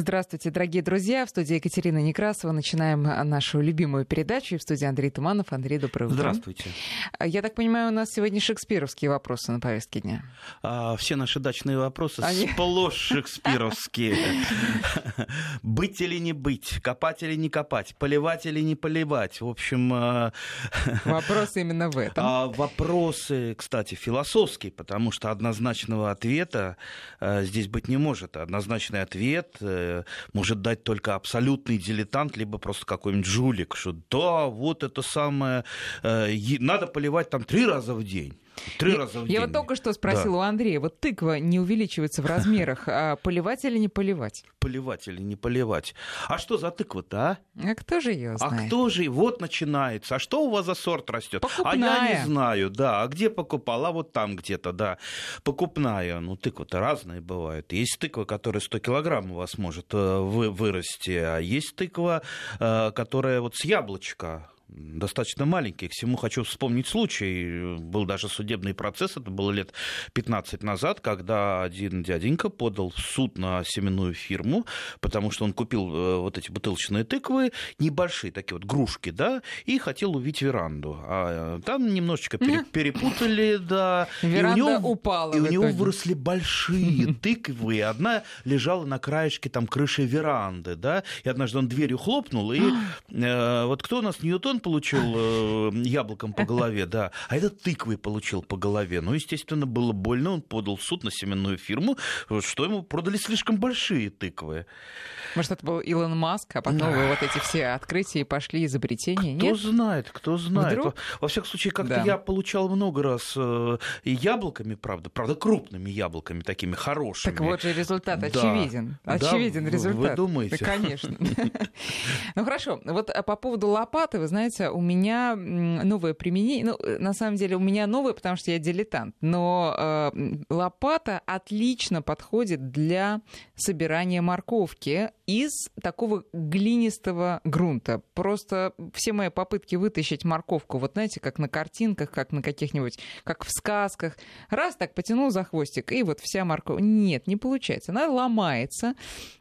Здравствуйте, дорогие друзья. В студии Екатерина Некрасова. Начинаем нашу любимую передачу. И в студии Андрей Туманов. Андрей, доброе утро. Здравствуйте. Я так понимаю, у нас сегодня шекспировские вопросы на повестке дня. А, все наши дачные вопросы Они... сплошь шекспировские. Быть или не быть, копать или не копать, поливать или не поливать. В общем... А, вопросы именно в этом. А, вопросы, кстати, философские, потому что однозначного ответа а, здесь быть не может. Однозначный ответ э, может дать только абсолютный дилетант, либо просто какой-нибудь жулик, что да, вот это самое, э, надо поливать там три раза в день. Три я, раза в день. Я вот только что спросила да. у Андрея, вот тыква не увеличивается в размерах, а поливать или не поливать? Поливать или не поливать. А что за тыква-то, а? А кто же ее знает? А кто же? Вот начинается. А что у вас за сорт растет? А я не знаю, да. А где покупал? А вот там где-то, да. Покупная. Ну, тыква-то разные бывают. Есть тыква, которая 100 килограмм у вас может э, вырасти, а есть тыква, э, которая вот с яблочка достаточно маленький. К всему хочу вспомнить случай. Был даже судебный процесс, это было лет 15 назад, когда один дяденька подал в суд на семенную фирму, потому что он купил э, вот эти бутылочные тыквы, небольшие такие вот грушки, да, и хотел увидеть веранду. А там немножечко перепутали, да. Веранда и у него, упала И у него выросли большие тыквы, и одна лежала на краешке там крыши веранды, да, и однажды он дверью хлопнул, и э, вот кто у нас Ньютон он получил э, яблоком по голове, да, а этот тыквой получил по голове. Ну, естественно, было больно, он подал в суд на семенную фирму, что ему продали слишком большие тыквы. Может, это был Илон Маск, а потом да. вот эти все открытия пошли изобретения? Кто Нет? знает, кто знает. Вдруг? Во, во всяком случае, как-то да. я получал много раз э, и яблоками, правда, правда, крупными яблоками, такими хорошими. Так вот же результат да. очевиден. Очевиден да, результат. Вы думаете? Да, конечно. Ну хорошо, вот а по поводу лопаты, вы знаете, у меня новое применение, ну, э, на самом деле у меня новое, потому что я дилетант, но э, лопата отлично подходит для собирания морковки из такого глинистого грунта. Просто все мои попытки вытащить морковку, вот знаете, как на картинках, как на каких-нибудь, как в сказках, раз так потянул за хвостик, и вот вся морковь. Нет, не получается. Она ломается,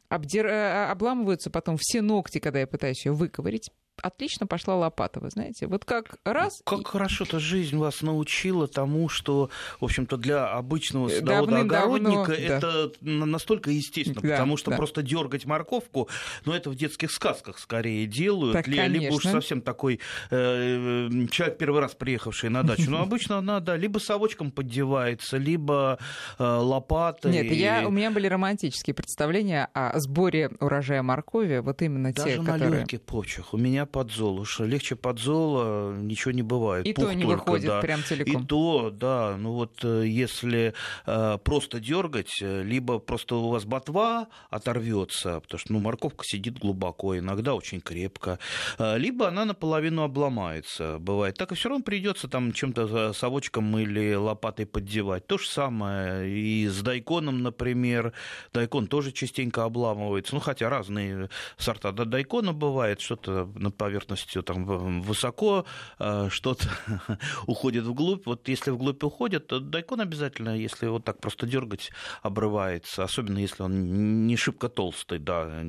обдир... Обламываются потом все ногти, когда я пытаюсь ее выковырить отлично пошла лопата, вы знаете. Вот как раз... Как и... хорошо-то жизнь вас научила тому, что, в общем-то, для обычного садовода-огородника это да. настолько естественно, да, потому что да. просто дергать морковку, ну, это в детских сказках скорее делают, так, либо уж совсем такой э, человек, первый раз приехавший на дачу. Но обычно она, да, либо совочком поддевается, либо э, лопатой. Нет, я, у меня были романтические представления о сборе урожая моркови, вот именно Даже те, которые... на легких почвах. У меня подзол. Уж легче подзола ничего не бывает. И Пух то не только, выходит да. прям целиком. И то, да. Ну вот э, если э, просто дергать, э, либо просто у вас ботва оторвется, потому что ну, морковка сидит глубоко, иногда очень крепко, э, либо она наполовину обломается, бывает. Так и все равно придется там чем-то совочком или лопатой поддевать. То же самое и с дайконом, например. Дайкон тоже частенько обламывается. Ну, хотя разные сорта дайкона бывает, что-то поверхностью там высоко, э, что-то уходит вглубь. Вот если вглубь уходит, то дайкон обязательно, если вот так просто дергать, обрывается, особенно если он не шибко толстый, да.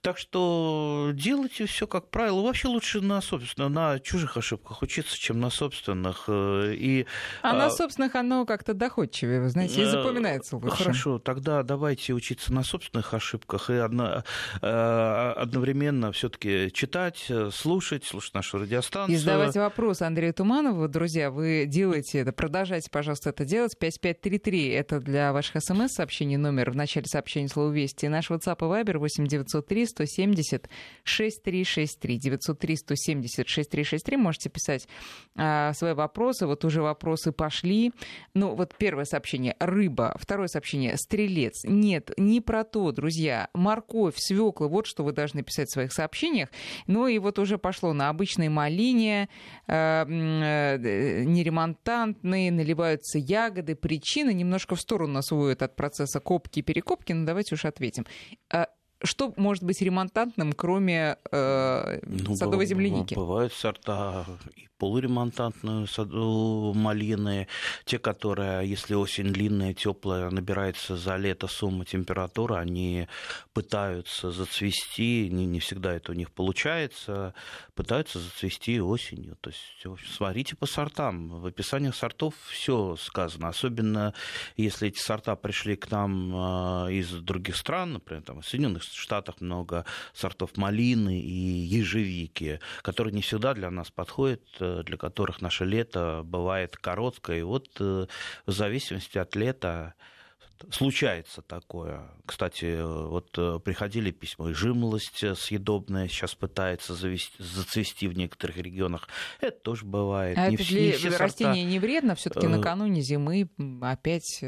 Так что делайте все как правило. Вообще лучше на, собственно, на чужих ошибках учиться, чем на собственных. Э, и, а, а на собственных оно как-то доходчивее, вы знаете, и э, запоминается лучше. Хорошо, тогда давайте учиться на собственных ошибках и одно, одновременно все-таки читать читать, э, слушать, слушать нашу радиостанцию. И задавать вопросы Андрею Туманову. Друзья, вы делаете это, продолжайте, пожалуйста, это делать. 5533 — это для ваших смс-сообщений номер в начале сообщения слова «Вести». Наш WhatsApp и Viber 8 903 170 6363. 903 170 6363. Можете писать а, свои вопросы. Вот уже вопросы пошли. Ну, вот первое сообщение — рыба. Второе сообщение — стрелец. Нет, не про то, друзья. Морковь, свекла — вот что вы должны писать в своих сообщениях. Ну и вот уже пошло на обычной малине, э, э, неремонтантные, наливаются ягоды. Причины немножко в сторону нас уводят от процесса копки и перекопки, но давайте уж ответим. Э, что может быть ремонтантным, кроме э, ну, садовой земляники? Бывают сорта и полуремонтантную саду малины, те, которые, если осень длинная, теплая, набирается за лето сумма температуры, они пытаются зацвести, не, не всегда это у них получается, пытаются зацвести осенью. То есть смотрите по сортам. В описаниях сортов все сказано, особенно если эти сорта пришли к нам а, из других стран, например, там, в Соединенных Штатах много сортов малины и ежевики, которые не всегда для нас подходят для которых наше лето бывает короткое. И вот э, в зависимости от лета случается такое. Кстати, вот э, приходили письма, и жимолость съедобная сейчас пытается завести, зацвести в некоторых регионах. Это тоже бывает. А не это для растения сорта... не вредно? все таки э, накануне зимы опять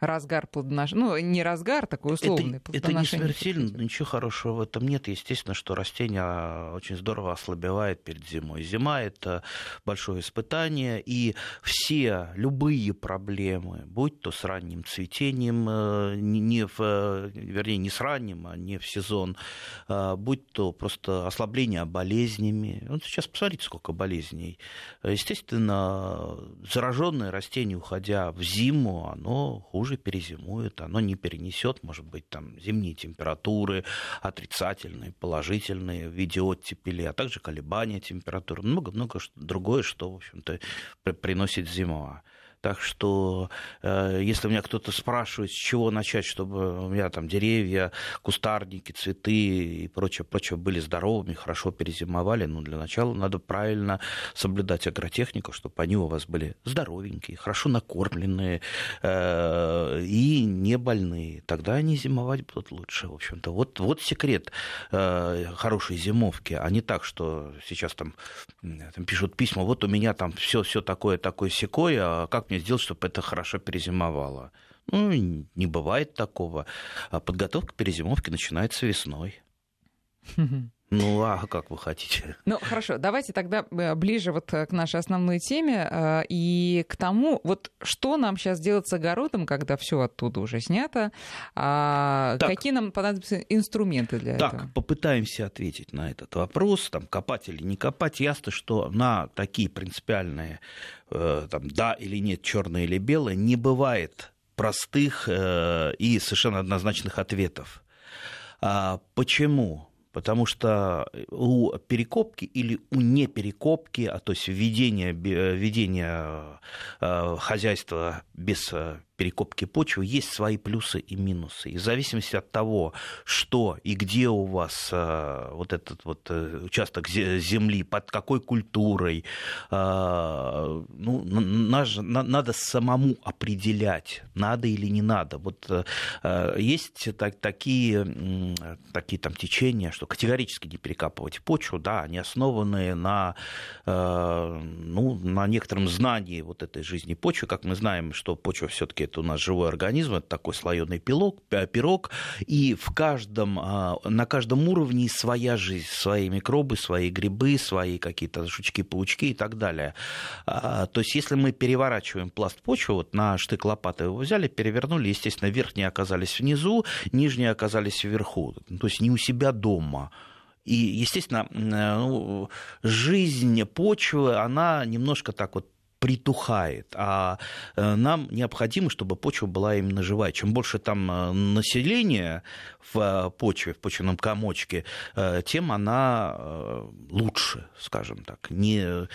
разгар плодоношения, ну, не разгар, такой условный это, это не смертельно, ничего хорошего в этом нет. Естественно, что растение очень здорово ослабевает перед зимой. Зима – это большое испытание, и все, любые проблемы, будь то с ранним цветением, э, не в, вернее, не с ранним, а не в сезон, а будь то просто ослабление болезнями. Вот сейчас посмотрите, сколько болезней. Естественно, зараженное растение, уходя в зиму, оно хуже хуже перезимует, оно не перенесет, может быть, там зимние температуры, отрицательные, положительные в а также колебания температуры, много-много другое, что, в общем-то, приносит зима. Так что, э, если меня кто-то спрашивает, с чего начать, чтобы у меня там деревья, кустарники, цветы и прочее, прочее были здоровыми, хорошо перезимовали, ну, для начала надо правильно соблюдать агротехнику, чтобы они у вас были здоровенькие, хорошо накормленные э, и не больные. Тогда они зимовать будут лучше, в общем-то. Вот, вот секрет э, хорошей зимовки, а не так, что сейчас там, там пишут письма, вот у меня там все, все такое, такое секое, а как мне мне сделать, чтобы это хорошо перезимовало? Ну, не бывает такого. А подготовка к перезимовке начинается весной. Ну, а как вы хотите? Ну, хорошо, давайте тогда э, ближе вот к нашей основной теме э, и к тому, вот что нам сейчас делать с огородом, когда все оттуда уже снято, а так, какие нам понадобятся инструменты для так, этого? Так, попытаемся ответить на этот вопрос, там, копать или не копать. Ясно, что на такие принципиальные, э, там, да или нет, черное или белое, не бывает простых и совершенно однозначных ответов. А почему? Потому что у перекопки или у неперекопки, а то есть введения, введения э, хозяйства без э, перекопки почвы есть свои плюсы и минусы. И в зависимости от того, что и где у вас э, вот этот вот э, участок земли, под какой культурой, э, ну, надо самому определять, надо или не надо. Вот есть такие, такие там течения, что категорически не перекапывать почву, да, они основаны на, ну, на некотором знании вот этой жизни почвы. Как мы знаем, что почва все-таки это у нас живой организм, это такой слоеный пирог, пирог, и в каждом, а, на каждом уровне своя жизнь, свои микробы, свои грибы, свои какие-то жучки, паучки и так далее. А, то есть, если мы переворачиваем пласт почвы, вот на штык лопаты его взяли, перевернули, естественно, верхние оказались внизу, нижние оказались вверху, то есть не у себя дома. И, естественно, ну, жизнь почвы, она немножко так вот притухает, а э, нам необходимо, чтобы почва была именно живая. Чем больше там э, населения в э, почве, в почвенном комочке, тем она лучше, скажем так. Не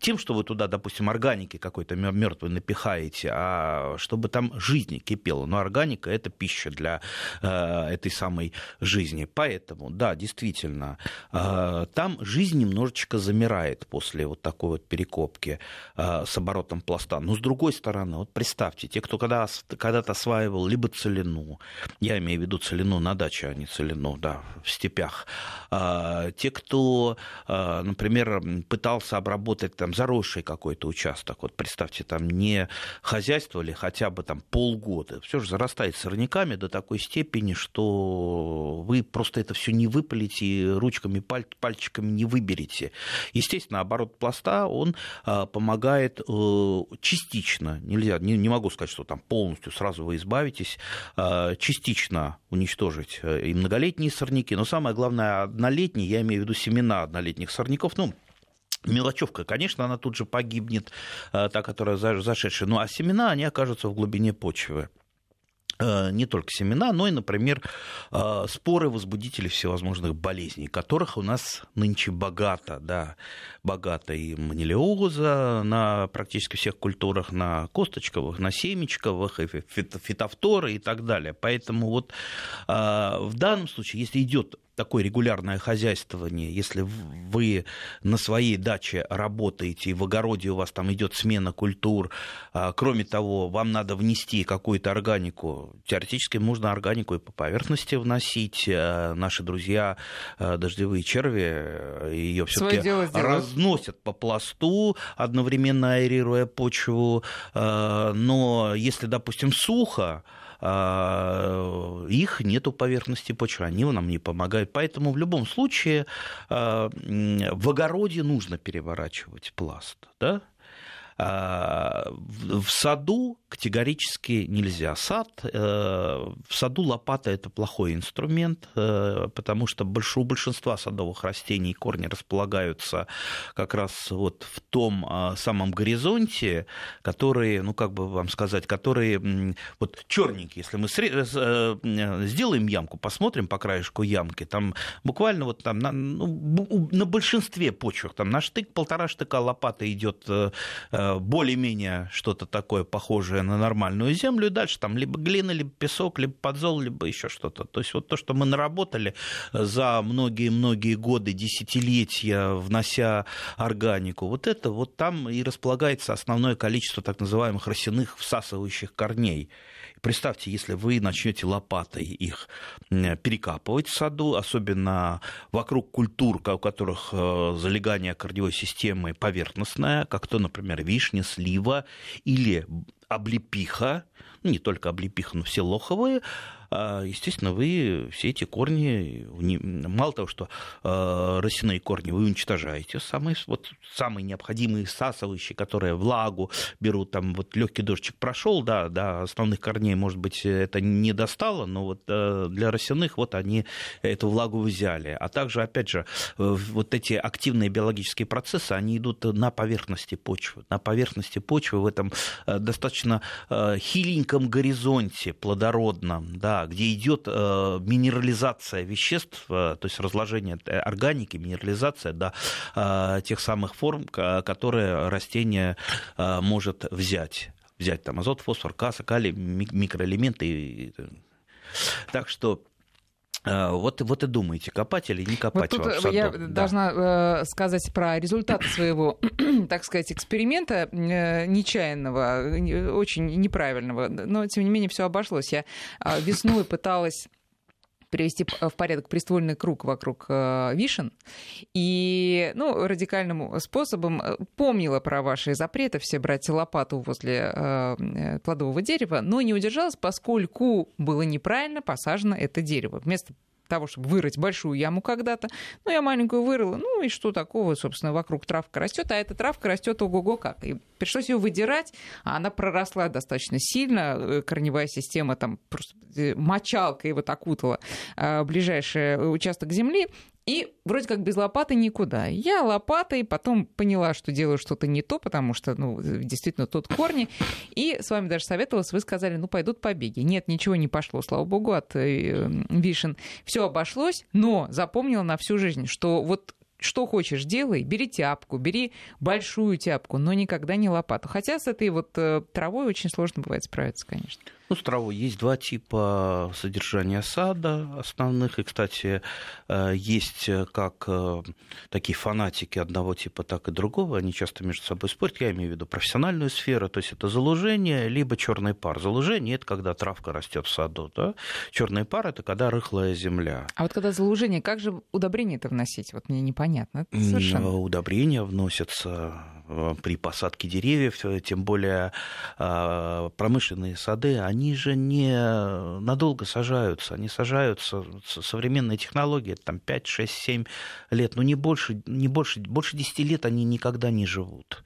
тем, что вы туда, допустим, органики какой-то мертвый напихаете, а чтобы там жизнь кипела. Но органика – это пища для этой самой жизни. Поэтому, да, действительно, там жизнь немножечко замирает после вот такой вот перекопки. Э, с оборотом пласта. Но с другой стороны, вот представьте, те, кто когда, когда-то осваивал либо целину, я имею в виду целину на даче, а не целину, да, в степях, а, те, кто, а, например, пытался обработать там заросший какой-то участок, вот представьте, там не хозяйствовали хотя бы там полгода, все же зарастает сорняками до такой степени, что вы просто это все не выпалите, ручками, паль, пальчиками не выберете. Естественно, оборот пласта, он помогает помогает э, частично, нельзя, не, не могу сказать, что там полностью сразу вы избавитесь, э, частично уничтожить и многолетние сорняки, но самое главное, однолетние, я имею в виду семена однолетних сорняков, ну, Мелочевка, конечно, она тут же погибнет, та, которая зашедшая. Ну, а семена, они окажутся в глубине почвы. Э, не только семена, но и, например, э, споры возбудителей всевозможных болезней, которых у нас нынче богато, да, богато и манилиоза на практически всех культурах, на косточковых, на семечковых, и фитофторы и так далее. Поэтому вот э, в данном случае, если идет такое регулярное хозяйствование, если вы на своей даче работаете, и в огороде у вас там идет смена культур, а, кроме того, вам надо внести какую-то органику, теоретически можно органику и по поверхности вносить. А, наши друзья а, дождевые черви ее все-таки разносят по пласту, одновременно аэрируя почву. Но если, допустим, сухо, их нету поверхности почвы, они нам не помогают. Поэтому в любом случае а, в огороде нужно переворачивать пласт. Да? В саду категорически нельзя. Сад, э, в саду лопата – это плохой инструмент, э, потому что у большинства садовых растений корни располагаются как раз вот в том а, самом горизонте, который, ну как бы вам сказать, который вот черненький. Если мы э, сделаем ямку, посмотрим по краешку ямки, там буквально вот там на, ну, на большинстве почвах, там на штык, полтора штыка лопата идет более-менее что-то такое похожее на нормальную землю, и дальше там либо глина, либо песок, либо подзол, либо еще что-то. То есть вот то, что мы наработали за многие-многие годы, десятилетия, внося органику, вот это вот там и располагается основное количество так называемых росяных всасывающих корней. Представьте, если вы начнете лопатой их перекапывать в саду, особенно вокруг культур, у которых э, залегание корневой системы поверхностное, как то, например, вишня, слива или облепиха, не только облепиха, но все лоховые, естественно, вы все эти корни, мало того, что а, росяные корни вы уничтожаете, самые, вот, самые необходимые сасывающие, которые влагу берут, там вот легкий дождичек прошел, да, да, основных корней, может быть, это не достало, но вот э, для росяных вот они эту влагу взяли. А также, опять же, вот эти активные биологические процессы, они идут на поверхности почвы, на поверхности почвы в этом э, достаточно э, хиленьком горизонте плодородном, да, где идет э, минерализация веществ, э, то есть разложение э, органики, минерализация до тех самых форм, которые растение может взять. Взять там азот, фосфор, каса, калий, микроэлементы. Так что вот, вот и думаете, копать или не копать вот тут Я да. должна сказать про результат своего, так сказать, эксперимента нечаянного, очень неправильного, но тем не менее все обошлось. Я весной пыталась привести в порядок приствольный круг вокруг э, вишен. И ну, радикальным способом э, помнила про ваши запреты все брать лопату возле э, плодового дерева, но не удержалась, поскольку было неправильно посажено это дерево. Вместо того, чтобы вырыть большую яму когда-то. Ну, я маленькую вырыла. Ну, и что такого, собственно, вокруг травка растет, а эта травка растет ого-го как. И пришлось ее выдирать, а она проросла достаточно сильно. Э, корневая система там просто э, мочалкой вот окутала а, ближайший участок земли. И вроде как без лопаты никуда. Я лопатой потом поняла, что делаю что-то не то, потому что, ну, действительно, тут корни. И с вами даже советовалась, вы сказали, ну, пойдут побеги. Нет, ничего не пошло, слава богу, от э, вишен. Все обошлось, но запомнила на всю жизнь, что вот что хочешь, делай, бери тяпку, бери большую тяпку, но никогда не лопату. Хотя с этой вот э, травой очень сложно бывает справиться, конечно. Ну, с травой есть два типа содержания сада основных. И, кстати, э, есть как э, такие фанатики одного типа, так и другого. Они часто между собой спорят. Я имею в виду профессиональную сферу. То есть это залужение, либо черный пар. Залужение – это когда травка растет в саду. Да? Черный пар – это когда рыхлая земля. А вот когда залужение, как же удобрение это вносить? Вот мне непонятно. Это совершенно... Удобрения вносятся э, при посадке деревьев, тем более промышленные сады, они они же не надолго сажаются, они сажаются, современные технологии, там 5, 6, 7 лет, но не больше, не больше, больше 10 лет они никогда не живут.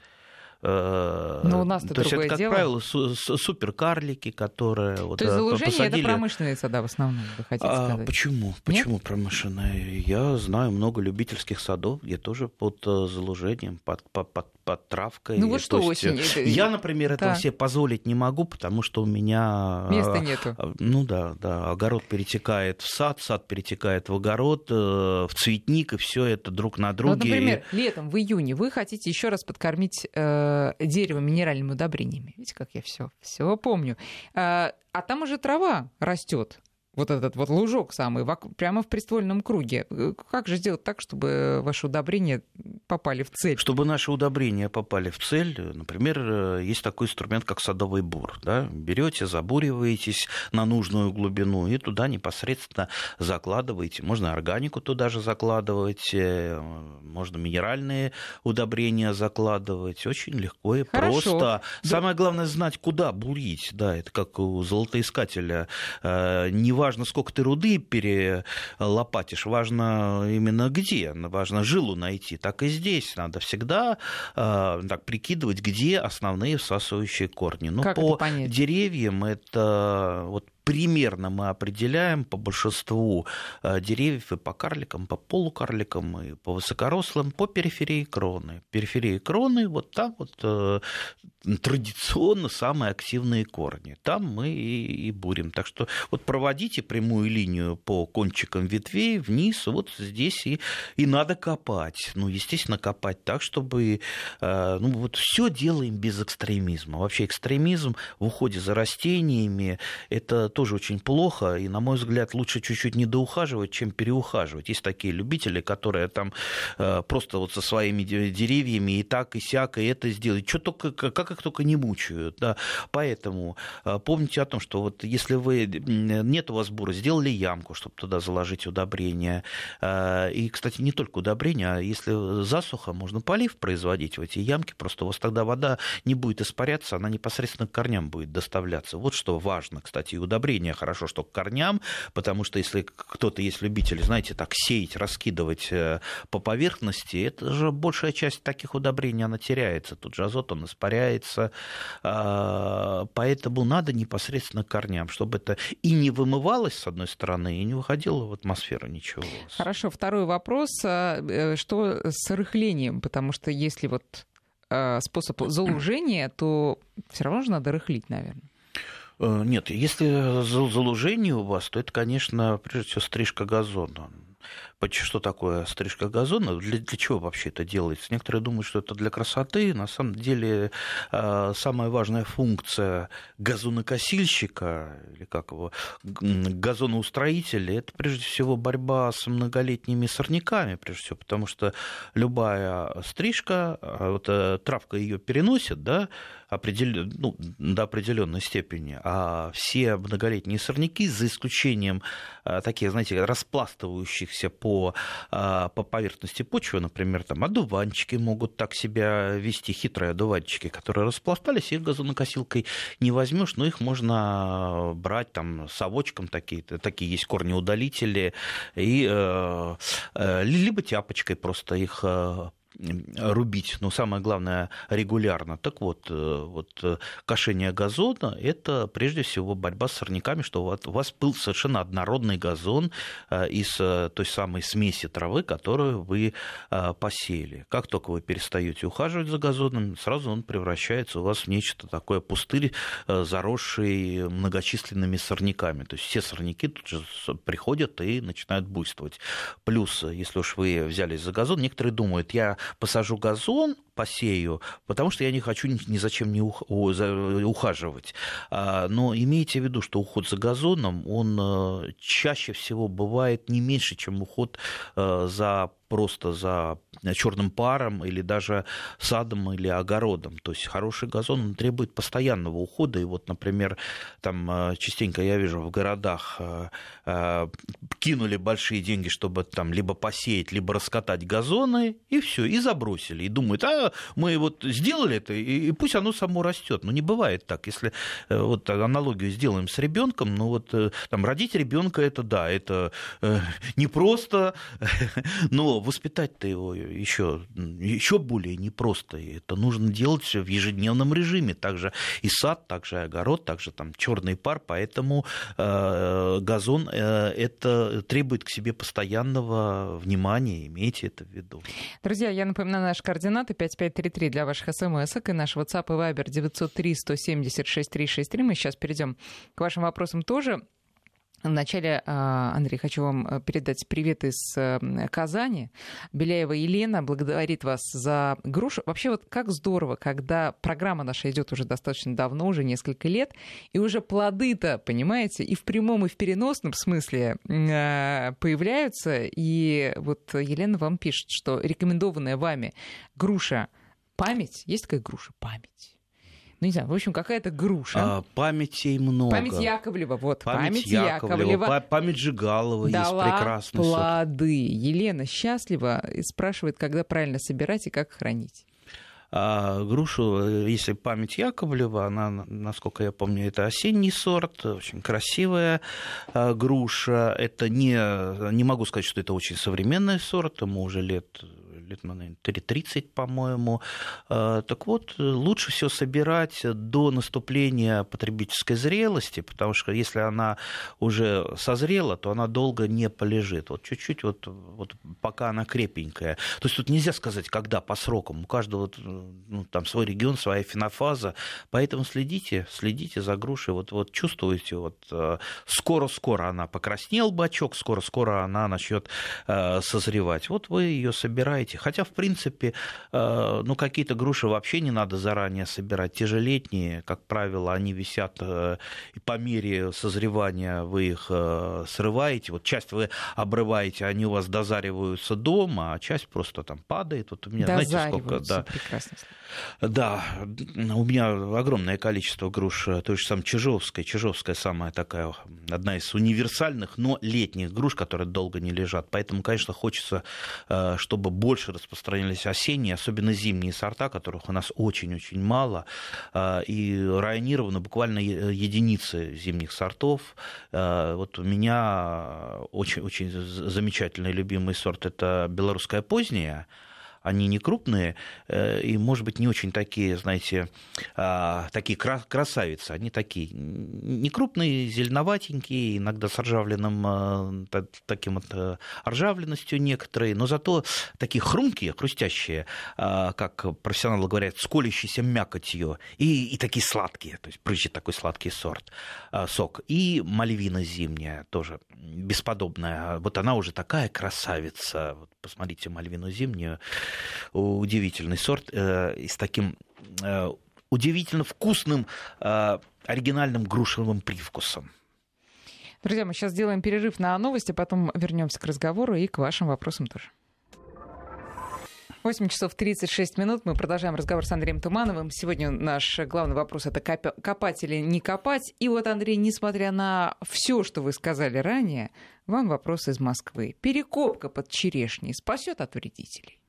Но у нас То есть это, как дело. правило, суперкарлики, которые... То вот, есть заложение посадили... это промышленные сада в основном, вы хотите а, сказать? Почему? Почему Нет? промышленные? Я знаю много любительских садов, где тоже под заложением, под, под, под под травкой. Ну вот что есть, осень? Я, например, да. этого себе позволить не могу, потому что у меня... Места нету. Ну да, да. Огород перетекает в сад, сад перетекает в огород, в цветник, и все это друг на друге. Ну, вот, например, летом, в июне, вы хотите еще раз подкормить э, дерево минеральными удобрениями. Видите, как я все, все помню. Э, а там уже трава растет вот этот вот лужок самый, прямо в приствольном круге. Э, как же сделать так, чтобы ваши удобрения попали в цель? Чтобы наши удобрения попали в цель, например, э, есть такой инструмент, как садовый бур. Да? Берете, забуриваетесь на нужную глубину и туда непосредственно закладываете. Можно органику туда же закладывать, э, можно минеральные удобрения закладывать. Очень легко и Хорошо. просто. Самое главное знать, куда бурить. Да, это как у золотоискателя. Не важно, сколько ты руды перелопатишь, важно именно где, важно жилу найти. Так и здесь надо всегда э, так, прикидывать, где основные всасывающие корни. Ну, как по деревьям это вот примерно мы определяем по большинству э, деревьев и по карликам, по полукарликам и по высокорослым, по периферии кроны. Периферии кроны, вот там вот э, традиционно самые активные корни. Там мы и, и бурим. Так что вот проводите прямую линию по кончикам ветвей вниз, вот здесь и, и надо копать. Ну, естественно, копать так, чтобы... Э, ну, вот все делаем без экстремизма. Вообще экстремизм в уходе за растениями – это тоже очень плохо, и, на мой взгляд, лучше чуть-чуть не доухаживать, чем переухаживать. Есть такие любители, которые там э, просто вот со своими деревьями и так, и сяк, и это сделают. Что только, как их только не мучают. Да. Поэтому э, помните о том, что вот если вы, нет у вас бура, сделали ямку, чтобы туда заложить удобрения. Э, и, кстати, не только удобрения, а если засуха, можно полив производить в эти ямки, просто у вас тогда вода не будет испаряться, она непосредственно к корням будет доставляться. Вот что важно, кстати, и удобрения удобрения хорошо, что к корням, потому что если кто-то есть любитель, знаете, так сеять, раскидывать э, по поверхности, это же большая часть таких удобрений, она теряется. Тут же азот, он испаряется. А, поэтому надо непосредственно к корням, чтобы это и не вымывалось, с одной стороны, и не выходило в атмосферу ничего. Хорошо, второй вопрос. А, э, что с рыхлением? Потому что если вот а, способ залужения, то все равно же надо рыхлить, наверное. Э, нет, если залужение у вас, то это, конечно, прежде всего стрижка газона. Что такое стрижка газона? Для, для чего вообще это делается? Некоторые думают, что это для красоты. На самом деле э, самая важная функция газонокосильщика, или как его, газоноустроителя, это прежде всего борьба с многолетними сорняками, прежде всего, потому что любая стрижка, а вот э, травка ее переносит, да, ну, до определенной степени, а все многолетние сорняки, за исключением э, таких, знаете, распластывающихся по, э, по поверхности почвы, например, там одуванчики могут так себя вести, хитрые одуванчики, которые распластались, их газонокосилкой не возьмешь, но их можно брать там совочком, такие, такие есть корнеудалители, и, э, либо тяпочкой просто их рубить, но самое главное регулярно. Так вот, э, вот э, кошение газона – это прежде всего борьба с сорняками, что у вас был совершенно однородный газон э, из той самой смеси травы, которую вы посеяли. Как только вы перестаете ухаживать за газоном, сразу он превращается у вас в нечто такое пустырь, заросший многочисленными сорняками. То есть все сорняки тут же приходят и начинают буйствовать. Плюс, если уж вы взялись за газон, некоторые думают, я посажу газон, посею, потому что я не хочу ни зачем не ухаживать. А, но имейте в виду, что уход за газоном, он э, чаще всего бывает не меньше, чем уход э, за просто за черным паром или даже садом или огородом. То есть хороший газон он требует постоянного ухода. И вот, например, там э, частенько я вижу в городах кинули большие деньги, чтобы там либо посеять, либо раскатать газоны, и все, и забросили. И думают, а мы вот сделали это, и пусть оно само растет. Но не бывает так. Если э, вот аналогию сделаем с ребенком, ну вот э, там родить ребенка это да, это э, непросто, но воспитать-то его еще, еще более непросто. И это нужно делать в ежедневном режиме. Также и сад, также и огород, также там черный пар. Поэтому э, газон э, это требует к себе постоянного внимания. Имейте это в виду. Друзья, я напоминаю наши координаты 5533 для ваших смс и наш WhatsApp и Viber 903 170 6363. Мы сейчас перейдем к вашим вопросам тоже. Вначале, а, Андрей, хочу вам э, передать привет из э, Казани. Беляева Елена благодарит вас за грушу. Вообще вот как здорово, когда программа наша идет уже достаточно давно, уже несколько лет, и уже плоды-то, понимаете, и в прямом, и в переносном смысле э, появляются. И вот Елена вам пишет, что рекомендованная вами груша «Память», есть такая груша «Память»? Ну не знаю, в общем, какая-то груша. А, памятей много. Память Яковлева, вот, память, память Яковлева. Яковлева. Память Жигалова Дала есть прекрасный плоды. Сорт. Елена счастлива и спрашивает, когда правильно собирать и как хранить. А грушу, если память Яковлева, она, насколько я помню, это осенний сорт, очень красивая а, груша. Это не, не могу сказать, что это очень современный сорт, ему уже лет лет, наверное, 30, по-моему. А, так вот, лучше все собирать до наступления потребительской зрелости, потому что если она уже созрела, то она долго не полежит. Вот чуть-чуть, вот, вот пока она крепенькая. То есть тут нельзя сказать, когда по срокам. У каждого ну, там свой регион, своя фенофаза. Поэтому следите, следите за грушей. Вот, вот чувствуете, вот э, скоро-скоро она покраснел бачок, скоро-скоро она начнет э, созревать. Вот вы ее собираете Хотя, в принципе, э, ну, какие-то груши вообще не надо заранее собирать. Те же летние, как правило, они висят, э, и по мере созревания вы их э, срываете. Вот часть вы обрываете, они у вас дозариваются дома, а часть просто там падает. Вот у меня, знаете, сколько... Да, прекрасно. Да, у меня огромное количество груш той же самой Чижовской. Чижовская самая такая, одна из универсальных, но летних груш, которые долго не лежат. Поэтому, конечно, хочется, чтобы больше распространялись осенние, особенно зимние сорта, которых у нас очень-очень мало, а, и районированы буквально единицы зимних сортов. А, вот у меня очень-очень замечательный любимый сорт – это белорусская поздняя, они не крупные э, и, может быть, не очень такие, знаете, а, такие красавицы. Они такие не крупные, зеленоватенькие, иногда с ржавленным, э, таким вот э, ржавленностью некоторые, но зато такие хрумкие, хрустящие, а, как профессионалы говорят, с колящейся мякотью, и, и такие сладкие, то есть прыщет такой сладкий сорт, а, сок. И мальвина зимняя тоже бесподобная. Вот она уже такая красавица. Вот посмотрите мальвину зимнюю удивительный сорт э, с таким э, удивительно вкусным э, оригинальным грушевым привкусом. Друзья, мы сейчас сделаем перерыв на новости, потом вернемся к разговору и к вашим вопросам тоже. 8 часов 36 минут. Мы продолжаем разговор с Андреем Тумановым. Сегодня наш главный вопрос это копать или не копать. И вот, Андрей, несмотря на все, что вы сказали ранее, вам вопрос из Москвы. Перекопка под черешней спасет от вредителей?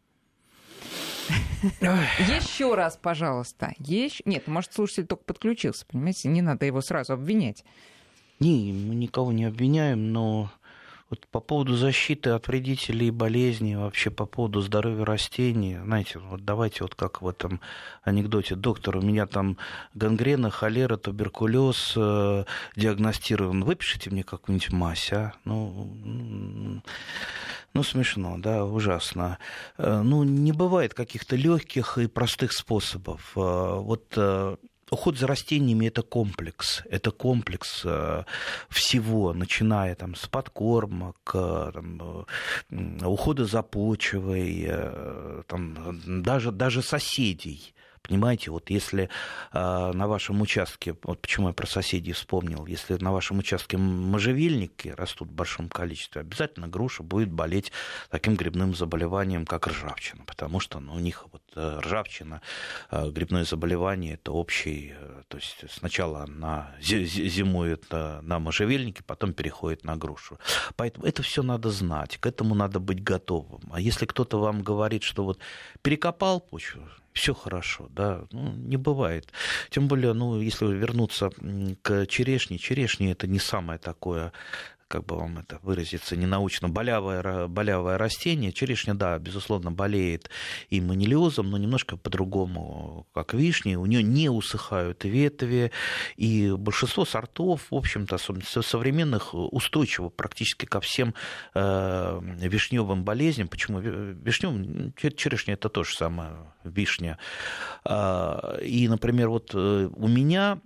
Еще раз, пожалуйста. Еще... Нет, может, слушатель только подключился, понимаете? Не надо его сразу обвинять. Не, мы никого не обвиняем, но вот по поводу защиты от вредителей и болезней, вообще по поводу здоровья растений, знаете, вот давайте вот как в этом анекдоте, доктор, у меня там гангрена, холера, туберкулез э, диагностирован, выпишите мне какую-нибудь мазь, а? Ну, ну, смешно, да, ужасно. Э, ну, не бывает каких-то легких и простых способов. Э, вот э, уход за растениями это комплекс, это комплекс э, всего, начиная там, с подкормок, э, там, э, ухода за почвой, там, даже, даже соседей. Понимаете, вот если э, на вашем участке, вот почему я про соседей вспомнил, если на вашем участке можжевельники растут в большом количестве, обязательно груша будет болеть таким грибным заболеванием, как ржавчина, потому что ну, у них вот э, ржавчина, э, грибное заболевание, это общий, э, то есть сначала она зимует на, на можжевельнике, потом переходит на грушу. Поэтому это все надо знать, к этому надо быть готовым. А если кто-то вам говорит, что вот перекопал почву, все хорошо, да, ну, не бывает. Тем более, ну, если вернуться к черешне, черешня это не самое такое как бы вам это выразиться ненаучно, болявое, болявое растение. Черешня, да, безусловно, болеет и манилиозом, но немножко по-другому, как вишни. У нее не усыхают ветви, и большинство сортов, в общем-то, современных, устойчиво практически ко всем э, вишневым болезням. Почему? Вишневым, черешня это то же самое, вишня. А, и, например, вот э, у меня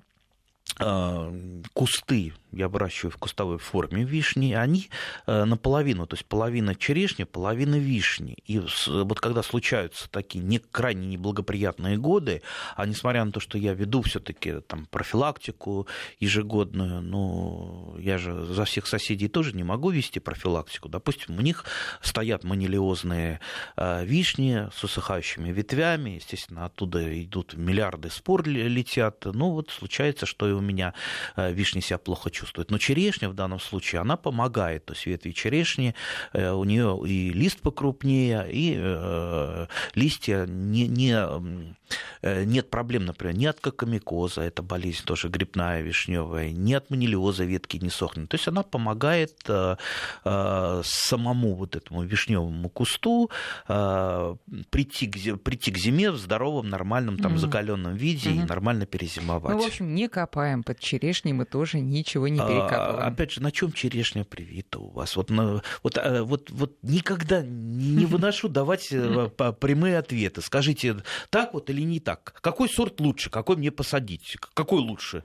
кусты я выращиваю в кустовой форме вишни, они э, наполовину, то есть половина черешни, половина вишни. И вот когда случаются такие не, крайне неблагоприятные годы, а несмотря на то, что я веду все-таки там профилактику ежегодную, ну, я же за всех соседей тоже не могу вести профилактику. Допустим, у них стоят манилиозные э, вишни с усыхающими ветвями, естественно, оттуда идут миллиарды спор летят. Ну, вот случается, что и у меня э, вишни себя плохо чувствует. Но черешня в данном случае, она помогает. То есть ветви черешни, э, у нее и лист покрупнее, и э, листья не, не, нет проблем, например, ни от кокомикоза, это болезнь тоже грибная вишневая, ни от манилиоза ветки не сохнут. То есть она помогает самому вот этому вишневому кусту прийти к, прийти к зиме в здоровом, нормальном, там, закаленном виде mm-hmm. и нормально перезимовать. Ну, в общем, не копаем под черешней, мы тоже ничего не перекапываем. А, опять же, на чем черешня привита у вас? Вот, на, вот, а, вот, вот никогда не выношу давать э, прямые ответы. Скажите, так вот или не так? Какой сорт лучше? Какой мне посадить? Какой лучше?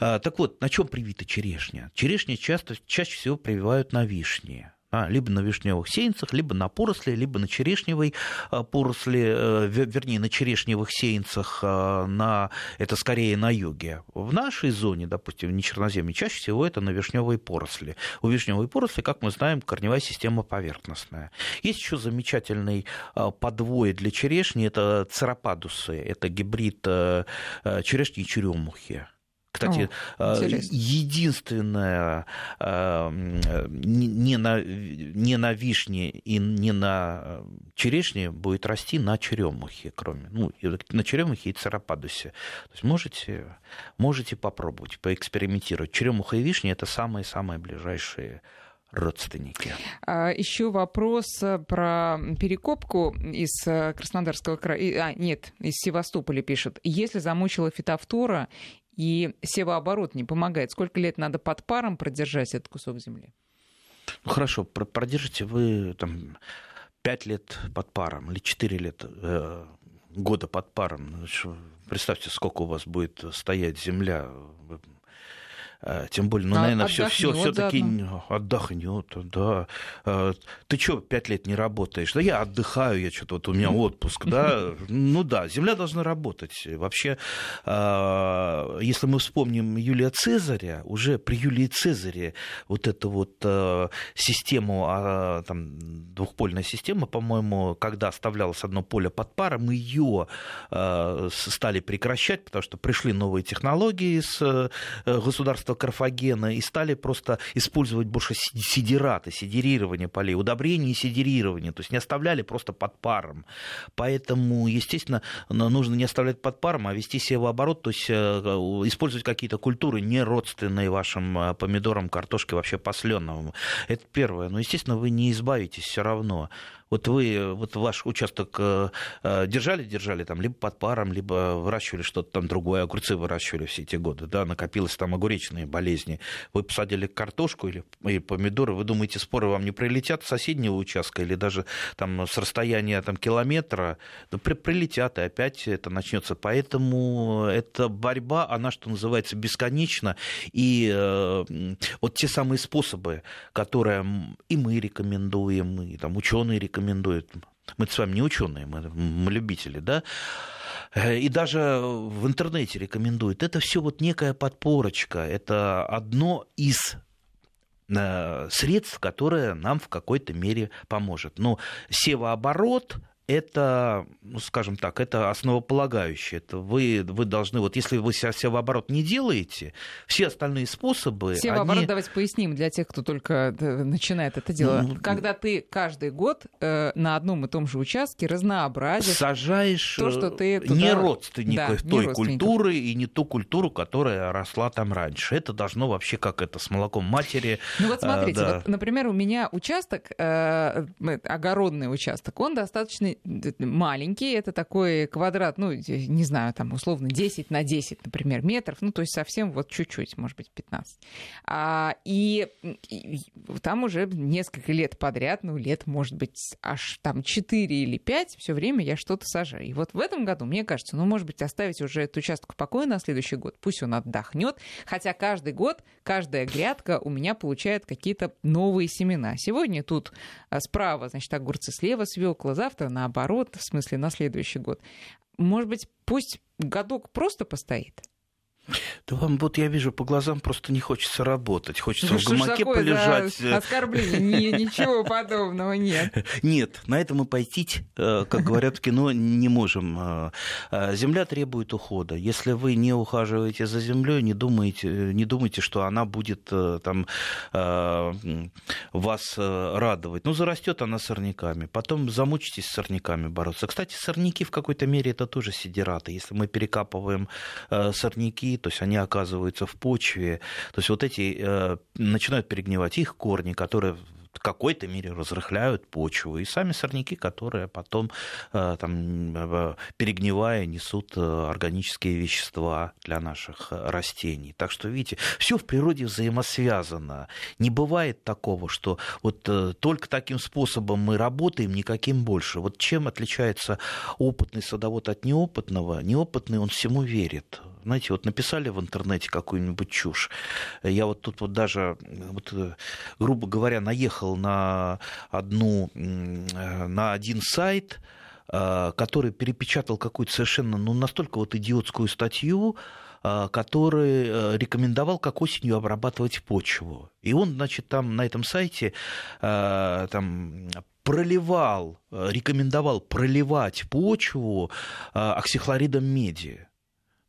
А, так вот, на чем привита черешня? Черешня часто, чаще всего прививают на вишне а, либо на вишневых сеянцах, либо на поросли, либо на черешневой а, поросли, э, вернее, на черешневых сеянцах, а, на, это скорее на юге. В нашей зоне, допустим, в нечерноземье, чаще всего это на вишневой поросли. У вишневой поросли, как мы знаем, корневая система поверхностная. Есть еще замечательный а, подвой для черешни, это церопадусы, это гибрид э, э, черешни и черемухи. Кстати, О, э, единственное э, не на, не на вишне и не на черешне будет расти на черемухе, кроме, ну, на черемухе и царападусе. То есть можете, можете попробовать, поэкспериментировать. Черемуха и вишня – это самые-самые ближайшие родственники. А, Еще вопрос э, про перекопку из Краснодарского края. А, нет, из Севастополя пишет. Если замучила фитофтора и севооборот не помогает. Сколько лет надо под паром продержать этот кусок земли? Ну хорошо, продержите вы там 5 лет под паром или 4 лет э, года под паром. Представьте, сколько у вас будет стоять земля Э, тем более, ну, наверное, все, все, все-таки отдохнет, да. Э, ты что, пять лет не работаешь? Да я отдыхаю, я что-то вот у меня отпуск, да. Ну да, земля должна работать. Вообще, э, если мы вспомним Юлия Цезаря, уже при Юлии Цезаре вот эту вот систему, а, там, двухпольная система, по-моему, когда оставлялось одно поле под паром, ее стали прекращать, потому что пришли новые технологии с государства количество карфагена и стали просто использовать больше сидираты, сидерирование полей, удобрение и сидерирование, то есть не оставляли просто под паром. Поэтому, естественно, нужно не оставлять под паром, а вести севооборот, то есть э, использовать какие-то культуры, не родственные вашим э, помидорам, картошке, вообще посленовым. Это первое. Но, естественно, вы не избавитесь все равно вот вы, вот ваш участок э, э, держали, держали там либо под паром, либо выращивали что-то там другое, огурцы выращивали все эти годы, да, накопилось там огуречные болезни. Вы посадили картошку или, или помидоры, вы думаете, споры вам не прилетят с соседнего участка или даже там с расстояния там, километра, да, при, прилетят, и опять это начнется. Поэтому эта борьба, она, что называется, бесконечна. И э, вот те самые способы, которые и мы рекомендуем, и там ученые рекомендуют, рекомендует. Мы с вами не ученые, мы, мы любители, да? И даже в интернете рекомендуют. Это все вот некая подпорочка. Это одно из э, средств, которое нам в какой-то мере поможет. Но севооборот это, ну, скажем так, это основополагающее. Это вы, вы должны, вот если вы севооборот не делаете, все остальные способы... Севооборот, они... давайте поясним для тех, кто только э, начинает это дело. Ну, Когда ты каждый год э, на одном и том же участке разнообразишь... Сажаешь то, что ты туда... не родственников да, той не культуры и не ту культуру, которая росла там раньше. Это должно вообще как это с молоком матери... Ну вот смотрите, да. вот, например, у меня участок, э, огородный участок, он достаточно маленький, это такой квадрат, ну, не знаю, там условно 10 на 10, например, метров, ну, то есть совсем вот чуть-чуть, может быть, 15. А, и, и там уже несколько лет подряд, ну, лет, может быть, аж там 4 или 5, все время я что-то сажаю. И вот в этом году, мне кажется, ну, может быть, оставить уже этот участок в покое на следующий год, пусть он отдохнет, хотя каждый год, каждая грядка у меня получает какие-то новые семена. Сегодня тут а, справа, значит, огурцы, слева свекла, завтра наоборот, в смысле на следующий год. Может быть, пусть годок просто постоит? Да вам вот я вижу по глазам просто не хочется работать, хочется ну, в гамаке полежать. За оскорбление, ничего подобного нет. Нет, на это мы пойти, э, как говорят в кино, не можем. Э, э, земля требует ухода. Если вы не ухаживаете за землей, не думаете, не думайте, что она будет там вас радовать. Ну, зарастет она сорняками. Потом замучитесь с сорняками бороться. Кстати, сорняки в какой-то мере это тоже сидираты. Если мы перекапываем сорняки, то есть они оказываются в почве, то есть вот эти э, начинают перегнивать их корни, которые в какой-то мере разрыхляют почву, и сами сорняки, которые потом, э, там, э, перегнивая, несут органические вещества для наших растений. Так что, видите, все в природе взаимосвязано. Не бывает такого, что вот только таким способом мы работаем, никаким больше. Вот чем отличается опытный садовод от неопытного? Неопытный, он всему верит знаете, вот написали в интернете какую-нибудь чушь. Я вот тут вот даже, вот, грубо говоря, наехал на одну, на один сайт, э, который перепечатал какую-то совершенно, ну, настолько вот идиотскую статью, э, который э, рекомендовал, как осенью обрабатывать почву. И он, значит, там на этом сайте там, проливал, рекомендовал проливать почву оксихлоридом меди.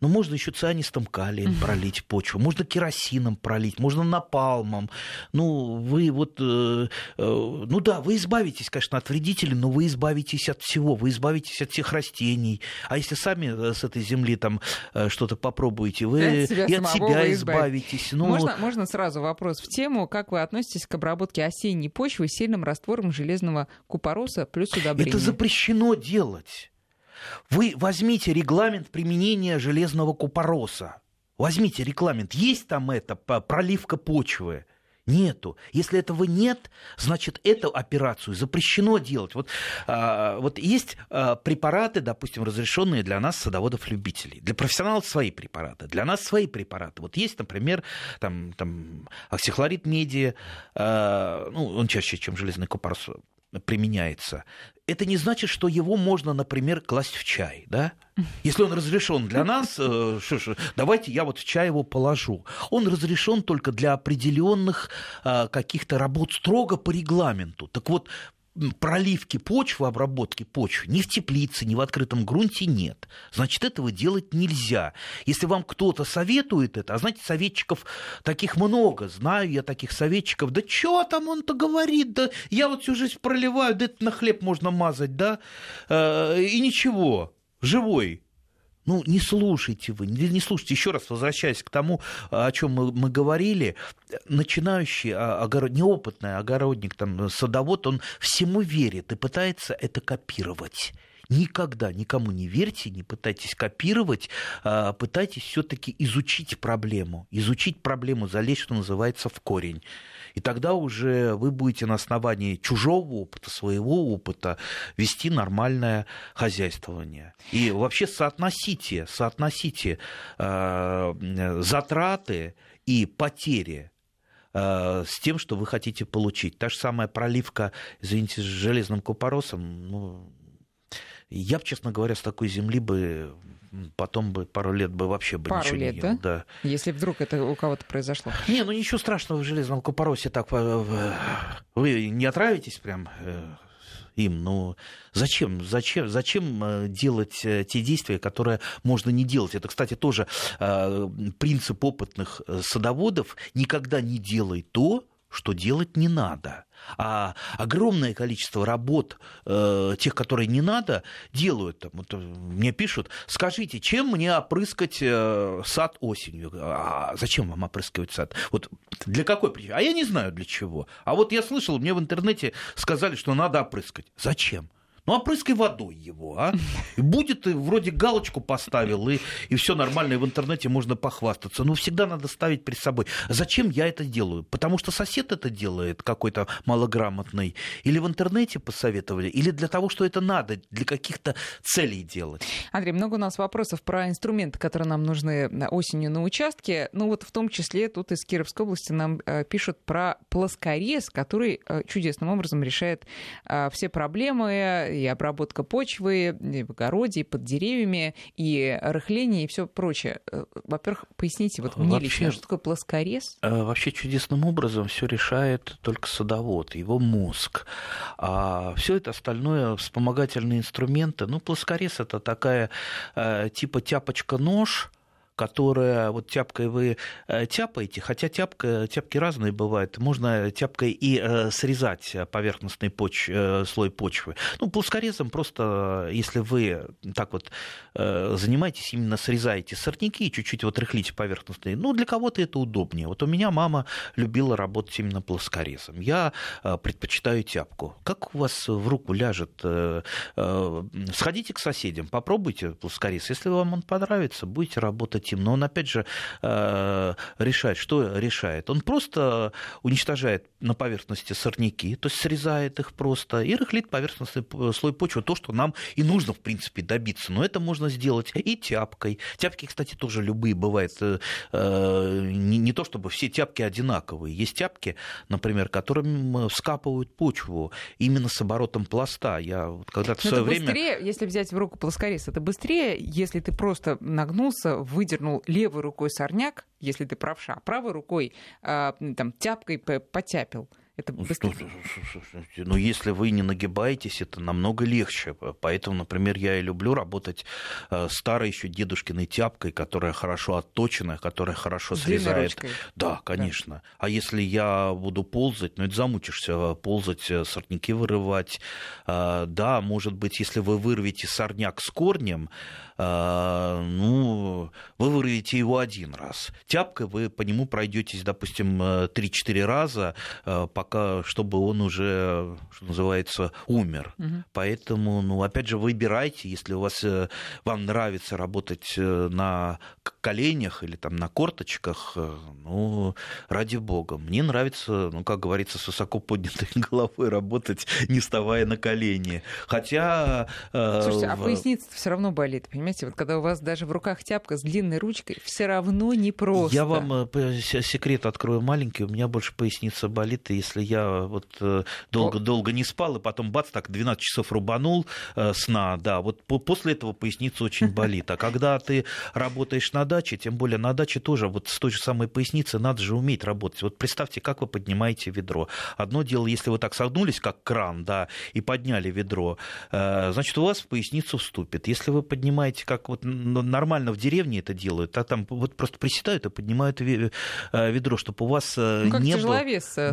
Но можно еще цианистым калием пролить почву, можно керосином пролить, можно напалмом. Ну, вы вот, э, э, ну да, вы избавитесь, конечно, от вредителей, но вы избавитесь от всего, вы избавитесь от всех растений. А если сами э, с этой земли там э, что-то попробуете, вы от себя и от себя избавитесь. Ну... Можно, можно сразу вопрос в тему, как вы относитесь к обработке осенней почвы сильным раствором железного купороса плюс удобрения? Это запрещено делать. Вы возьмите регламент применения железного купороса. Возьмите регламент. Есть там это, проливка почвы? Нету. Если этого нет, значит, эту операцию запрещено делать. Вот, а, вот есть а, препараты, допустим, разрешенные для нас, садоводов-любителей. Для профессионалов свои препараты, для нас свои препараты. Вот есть, например, там, там, оксихлорид меди, а, ну, он чаще, чем железный купорос применяется, это не значит, что его можно, например, класть в чай, да? Если он разрешен для нас, э, давайте я вот в чай его положу. Он разрешен только для определенных э, каких-то работ строго по регламенту. Так вот, проливки почвы, обработки почвы ни в теплице, ни в открытом грунте нет. Значит, этого делать нельзя. Если вам кто-то советует это, а знаете, советчиков таких много, знаю я таких советчиков, да что там он-то говорит, да я вот всю жизнь проливаю, да это на хлеб можно мазать, да, э, и ничего, живой. Ну, не слушайте вы, не, слушайте. Еще раз возвращаясь к тому, о чем мы, мы говорили, начинающий а, огород, неопытный огородник, там, садовод, он всему верит и пытается это копировать. Никогда никому не верьте, не пытайтесь копировать, а пытайтесь все-таки изучить проблему, изучить проблему, залезть, что называется, в корень. И тогда уже вы будете на основании чужого опыта, своего опыта вести нормальное хозяйствование. И вообще соотносите, соотносите э, затраты и потери э, с тем, что вы хотите получить. Та же самая проливка, извините, с железным купоросом, ну, я бы, честно говоря, с такой земли бы потом бы пару лет бы вообще бы пару ничего лет, не ел. Да? да. Если вдруг это у кого-то произошло. Не, ну ничего страшного в железном купоросе так. Вы не отравитесь прям э, им, ну зачем, зачем, зачем делать те действия, которые можно не делать? Это, кстати, тоже принцип опытных садоводов. Никогда не делай то, что делать не надо. А огромное количество работ, э, тех, которые не надо, делают. Там, вот, э, мне пишут, скажите, чем мне опрыскать э, сад осенью? А зачем вам опрыскивать сад? Вот для какой причины? А я не знаю для чего. А вот я слышал, мне в интернете сказали, что надо опрыскать. Зачем? Ну, опрыскай водой его, а? И будет, и вроде галочку поставил, и, и все нормально, и в интернете можно похвастаться. Но всегда надо ставить перед собой. Зачем я это делаю? Потому что сосед это делает, какой-то малограмотный. Или в интернете посоветовали, или для того, что это надо, для каких-то целей делать. Андрей, много у нас вопросов про инструменты, которые нам нужны осенью на участке. Ну, вот в том числе тут из Кировской области нам э, пишут про плоскорез, который э, чудесным образом решает э, все проблемы и обработка почвы, и в огороде, и под деревьями, и рыхление, и все прочее. Э, во-первых, поясните, вот мне вообще, лично, что такое плоскорез? Э, вообще чудесным образом все решает только садовод, его мозг. А все это остальное вспомогательные инструменты. Ну, плоскорез это такая э, типа тяпочка-нож, которая вот тяпкой вы э, тяпаете, хотя тяпка, тяпки разные бывают, можно тяпкой и э, срезать поверхностный поч, э, слой почвы. Ну, плоскорезом просто, если вы так вот занимаетесь, именно срезаете сорняки и чуть-чуть вот рыхлите поверхностные, ну, для кого-то это удобнее. Вот у меня мама любила работать именно плоскорезом. Я предпочитаю тяпку. Как у вас в руку ляжет? Сходите к соседям, попробуйте плоскорез. Если вам он понравится, будете работать хотим. Но он, опять же, э, решает, что решает. Он просто уничтожает на поверхности сорняки, то есть срезает их просто и рыхлит поверхностный слой почвы, то, что нам и нужно, в принципе, добиться. Но это можно сделать и тяпкой. Тяпки, кстати, тоже любые бывают. Э, э, не то, чтобы все тяпки одинаковые. Есть тяпки, например, которым скапывают почву именно с оборотом пласта. Я когда-то в свое время... Быстрее, если взять в руку плоскорез, это быстрее, если ты просто нагнулся, выдержал выдернул левой рукой сорняк, если ты правша, а правой рукой э, там, тяпкой потяпил. Это ну, быстрее. Ну, если вы не нагибаетесь, это намного легче. Поэтому, например, я и люблю работать э, старой еще дедушкиной тяпкой, которая хорошо отточенная, которая хорошо срезает. Да, конечно. Да. А если я буду ползать, ну, это замучишься э, ползать, э, сорняки вырывать. Да, может быть, если вы вырвете сорняк с корнем, ну, вы вырвете его один раз. Тяпкой вы по нему пройдетесь, допустим, 3-4 раза, пока пока, чтобы он уже, что называется, умер. Угу. Поэтому, ну, опять же, выбирайте, если у вас, э, вам нравится работать э, на коленях или там на корточках, э, ну, ради бога. Мне нравится, ну, как говорится, с высоко поднятой головой работать, не вставая на колени. Хотя... Слушайте, а поясница все равно болит, понимаете? Вот когда у вас даже в руках тяпка с длинной ручкой, все равно не просто. Я вам секрет открою маленький, у меня больше поясница болит, и если если я вот долго-долго э, не спал, и потом бац, так 12 часов рубанул э, сна, да, вот после этого поясница очень болит. А когда ты работаешь на даче, тем более на даче тоже вот с той же самой поясницей надо же уметь работать. Вот представьте, как вы поднимаете ведро. Одно дело, если вы так согнулись, как кран, да, и подняли ведро, э, значит, у вас в поясницу вступит. Если вы поднимаете, как вот нормально в деревне это делают, а там вот просто приседают и поднимают ведро, чтобы у вас ну, не было...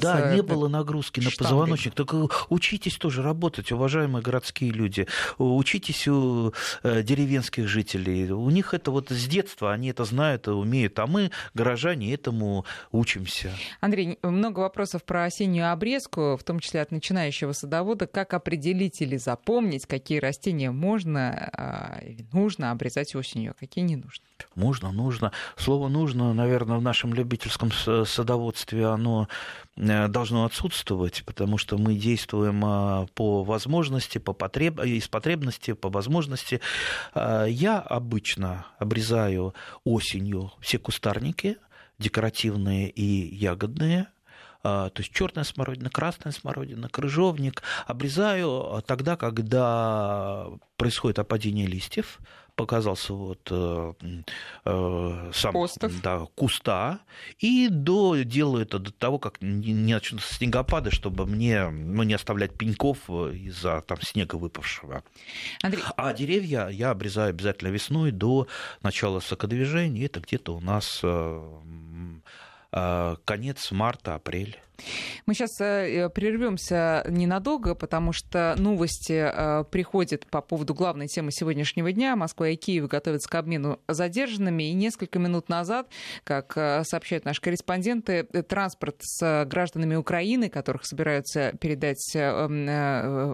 Да, не было нагрузки на позвоночник. Так э, учитесь тоже работать, уважаемые городские люди. Учитесь у э, деревенских жителей. У них это вот с детства, они это знают и умеют. А мы, горожане, этому учимся. Андрей, много вопросов про осеннюю обрезку, в том числе от начинающего садовода. Как определить или запомнить, какие растения можно а, или нужно обрезать осенью, а какие не нужно? Можно, нужно. Слово «нужно», наверное, в нашем любительском садоводстве оно э, должно отсутствовать, потому что мы действуем а, по возможности, по потреб... из потребности, по возможности. А, я обычно обрезаю осенью все кустарники, декоративные и ягодные, а, то есть черная смородина, красная смородина, крыжовник, обрезаю тогда, когда происходит опадение листьев, показался вот э, э, сам да, куста, и до, делаю это до того, как не, не начнутся снегопады, чтобы мне ну, не оставлять пеньков из-за там, снега выпавшего. Андрей... А деревья я обрезаю обязательно весной до начала сокодвижения, это где-то у нас э, э, конец марта-апрель. Мы сейчас э, прервемся ненадолго, потому что новости э, приходят по поводу главной темы сегодняшнего дня. Москва и Киев готовятся к обмену задержанными. И несколько минут назад, как э, сообщают наши корреспонденты, транспорт с гражданами Украины, которых собираются передать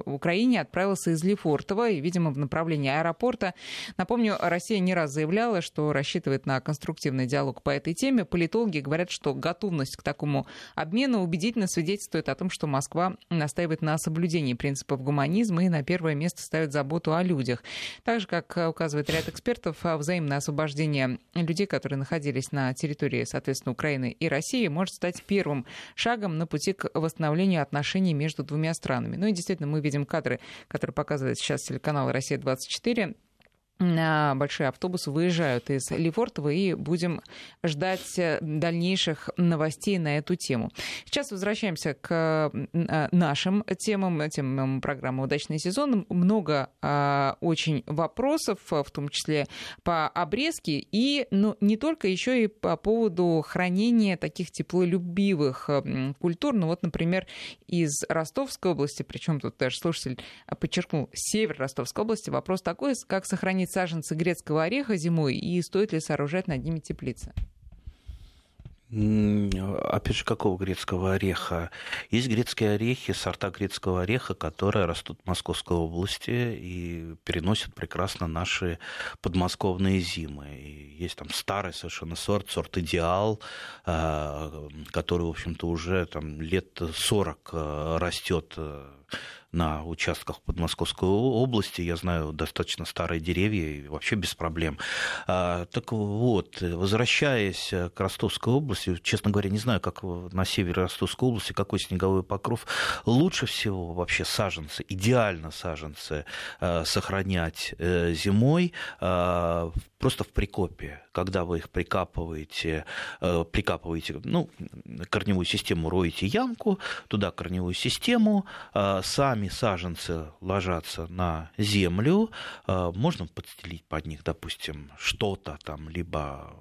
Украине, отправился из Лефортово и, видимо, в направлении аэропорта. Напомню, Россия не раз заявляла, что рассчитывает на конструктивный диалог по этой теме. Политологи говорят, что готовность к такому обмену убедительно свидетельствует о том, что Москва настаивает на соблюдении принципов гуманизма и на первое место ставит заботу о людях. Так же, как указывает ряд экспертов, взаимное освобождение людей, которые находились на территории, соответственно, Украины и России, может стать первым шагом на пути к восстановлению отношений между двумя странами. Ну и действительно, мы видим кадры, которые показывает сейчас телеканал «Россия-24», большие автобусы выезжают из Лефортово, и будем ждать э, дальнейших новостей на эту тему. Сейчас возвращаемся к э, нашим темам, темам программы «Удачный сезон». Много а, очень вопросов, в том числе по обрезке, и ну, не только еще и по поводу хранения таких теплолюбивых культур. Ну вот, например, из Ростовской области, причем тут даже слушатель подчеркнул, север Ростовской области, вопрос такой, как сохранить хранить саженцы грецкого ореха зимой и стоит ли сооружать над ними теплицы? Опять же, какого грецкого ореха? Есть грецкие орехи, сорта грецкого ореха, которые растут в Московской области и переносят прекрасно наши подмосковные зимы. И есть там старый совершенно сорт, сорт идеал, а, который, в общем-то, уже там, лет 40 а, растет а, на участках Подмосковской области. Я знаю достаточно старые деревья и вообще без проблем. А, так вот, возвращаясь к Ростовской области, честно говоря, не знаю, как на севере Ростовской области, какой снеговой покров. Лучше всего вообще саженцы, идеально саженцы а, сохранять э, зимой а, просто в прикопе, когда вы их прикапываете, э, прикапываете, ну, корневую систему роете ямку, туда корневую систему, сами сами саженцы ложатся на землю, э, можно подстелить под них, допустим, что-то там, либо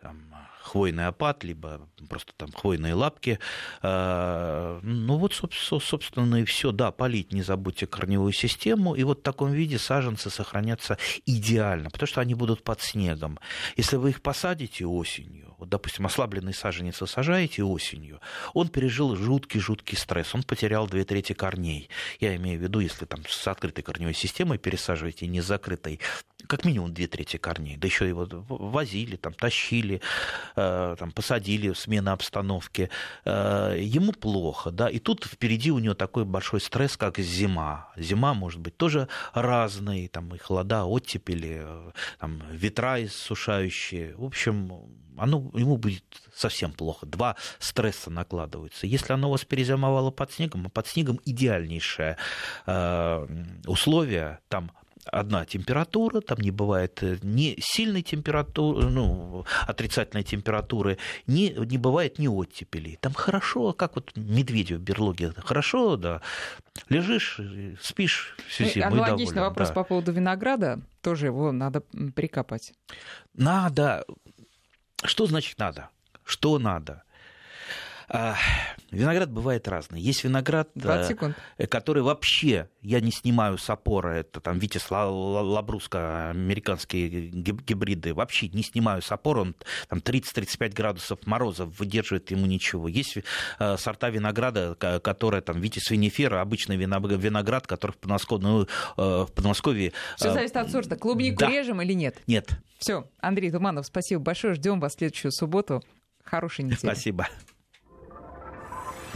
там, хвойный опад, либо просто там хвойные лапки. Э, ну вот, собственно, и все. Да, полить не забудьте корневую систему, и вот в таком виде саженцы сохранятся идеально, потому что они будут под снегом. Если вы их посадите осенью, вот, допустим, ослабленный саженец вы сажаете осенью, он пережил жуткий-жуткий стресс, он потерял две трети корней. Я имею в виду, если там с открытой корневой системой пересаживаете, не с закрытой, как минимум две трети корней, да еще его возили, там, тащили, там, посадили, смена обстановки, э, ему плохо, да, и тут впереди у него такой большой стресс, как зима. Зима может быть тоже разной, там, и холода, оттепели, э, там, ветра иссушающие, в общем, оно, ему будет совсем плохо. Два стресса накладываются. Если оно у вас перезимовало под снегом, а под снегом идеальнейшее э, условие, там одна температура, там не бывает э, ни сильной температуры, ну, отрицательной температуры, не, не бывает ни оттепелей. Там хорошо, как вот медведю в берлоге, хорошо, да, лежишь, спишь всю зиму. Аналогичный доволен, вопрос да. по поводу винограда, тоже его надо прикопать. Надо. Что значит надо? Что надо? Виноград бывает разный. Есть виноград, э, который вообще я не снимаю с опора. Это там Витис Лабруска, американские гибриды. Вообще не снимаю с опора. Он там 30-35 градусов мороза выдерживает ему ничего. Есть э, сорта винограда, которые там Витис винифера, обычный виноград, который в Подмосковье... Ну, э, в Подмосковье Все зависит от сорта. Клубнику да. режем или нет? Нет. Все, Андрей Туманов, спасибо большое. Ждем вас в следующую субботу. Хорошей недели. Спасибо.